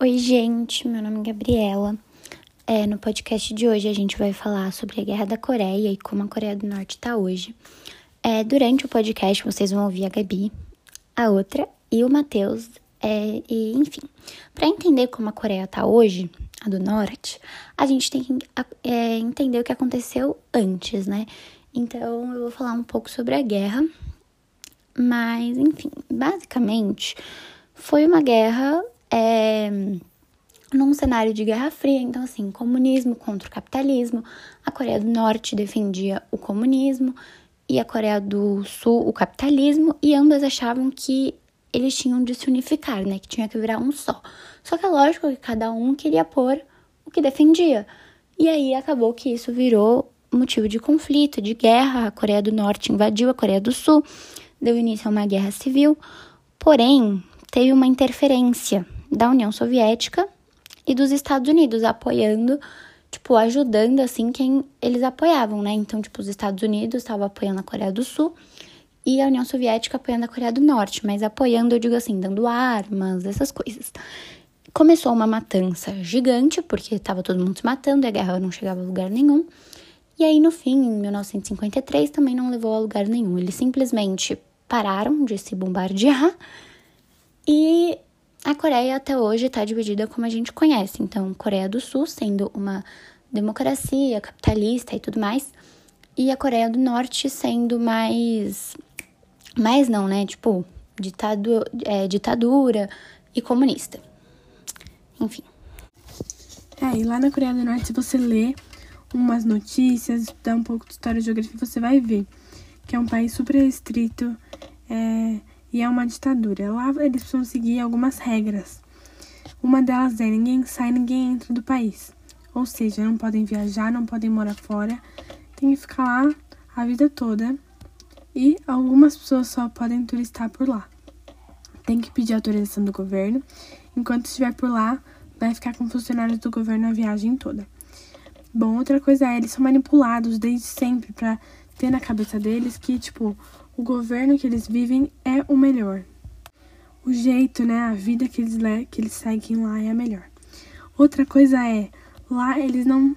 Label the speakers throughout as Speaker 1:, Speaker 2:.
Speaker 1: Oi, gente, meu nome é Gabriela. É, no podcast de hoje a gente vai falar sobre a Guerra da Coreia e como a Coreia do Norte está hoje. É, durante o podcast vocês vão ouvir a Gabi, a outra e o Matheus. É, e, enfim, para entender como a Coreia está hoje, a do Norte, a gente tem que é, entender o que aconteceu antes, né? Então eu vou falar um pouco sobre a guerra, mas enfim, basicamente foi uma guerra é, num cenário de Guerra Fria. Então, assim, comunismo contra o capitalismo. A Coreia do Norte defendia o comunismo e a Coreia do Sul o capitalismo, e ambas achavam que eles tinham de se unificar, né? Que tinha que virar um só. Só que é lógico que cada um queria pôr o que defendia. E aí acabou que isso virou motivo de conflito, de guerra. A Coreia do Norte invadiu a Coreia do Sul, deu início a uma guerra civil. Porém, teve uma interferência da União Soviética e dos Estados Unidos apoiando, tipo, ajudando assim quem eles apoiavam, né? Então, tipo, os Estados Unidos estavam apoiando a Coreia do Sul e a União Soviética apoiando a Coreia do Norte, mas apoiando, eu digo assim, dando armas, essas coisas. Começou uma matança gigante, porque estava todo mundo se matando e a guerra não chegava a lugar nenhum. E aí, no fim, em 1953, também não levou a lugar nenhum. Eles simplesmente pararam de se bombardear e a Coreia até hoje está dividida como a gente conhece. Então, Coreia do Sul sendo uma democracia capitalista e tudo mais, e a Coreia do Norte sendo mais. Mais não, né? Tipo, ditado, é, ditadura e comunista. Enfim.
Speaker 2: É, e lá na Coreia do Norte, se você ler umas notícias, estudar um pouco de história e geografia, você vai ver que é um país super restrito. É, e é uma ditadura. Lá eles precisam seguir algumas regras. Uma delas é ninguém sai, ninguém entra do país. Ou seja, não podem viajar, não podem morar fora, tem que ficar lá a vida toda. E algumas pessoas só podem turistar por lá. Tem que pedir autorização do governo. Enquanto estiver por lá, vai ficar com funcionários do governo a viagem toda. Bom, outra coisa é, eles são manipulados desde sempre para ter na cabeça deles que, tipo, o governo que eles vivem é o melhor. O jeito, né, a vida que eles, que eles seguem lá é a melhor. Outra coisa é, lá eles não.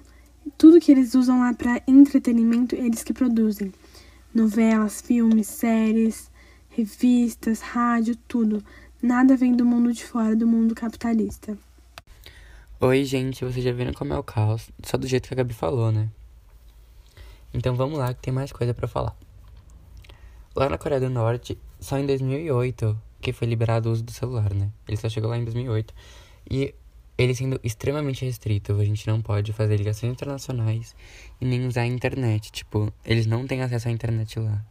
Speaker 2: Tudo que eles usam lá para entretenimento, eles que produzem. Novelas, filmes, séries, revistas, rádio, tudo. Nada vem do mundo de fora, do mundo capitalista.
Speaker 3: Oi, gente, vocês já viram como é o caos? Só do jeito que a Gabi falou, né? Então vamos lá que tem mais coisa para falar. Lá na Coreia do Norte, só em 2008 que foi liberado o uso do celular, né? Ele só chegou lá em 2008. E ele sendo extremamente restrito, a gente não pode fazer ligações internacionais e nem usar a internet. Tipo, eles não têm acesso à internet lá.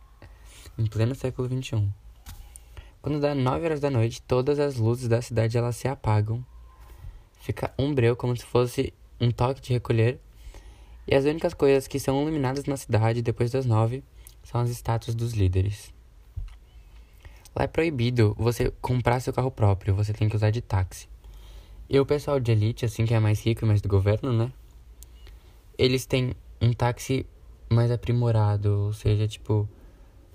Speaker 3: Em pleno século XXI. Quando dá 9 horas da noite, todas as luzes da cidade elas se apagam. Fica um breu como se fosse um toque de recolher. E as únicas coisas que são iluminadas na cidade depois das 9 são as estátuas dos líderes. Lá é proibido você comprar seu carro próprio, você tem que usar de táxi. E o pessoal de elite, assim, que é mais rico e mais do governo, né? Eles têm um táxi mais aprimorado, ou seja, tipo,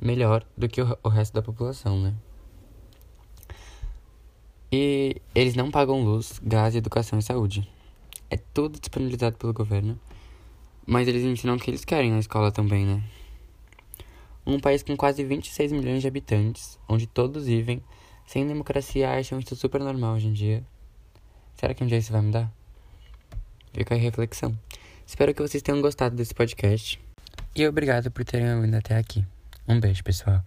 Speaker 3: melhor do que o, o resto da população, né? E eles não pagam luz, gás, educação e saúde. É tudo disponibilizado pelo governo. Mas eles ensinam o que eles querem na escola também, né? Um país com quase 26 milhões de habitantes, onde todos vivem sem democracia, acham isso super normal hoje em dia. Será que um dia isso vai mudar? Fica a reflexão. Espero que vocês tenham gostado desse podcast. E obrigado por terem ouvido até aqui. Um beijo, pessoal.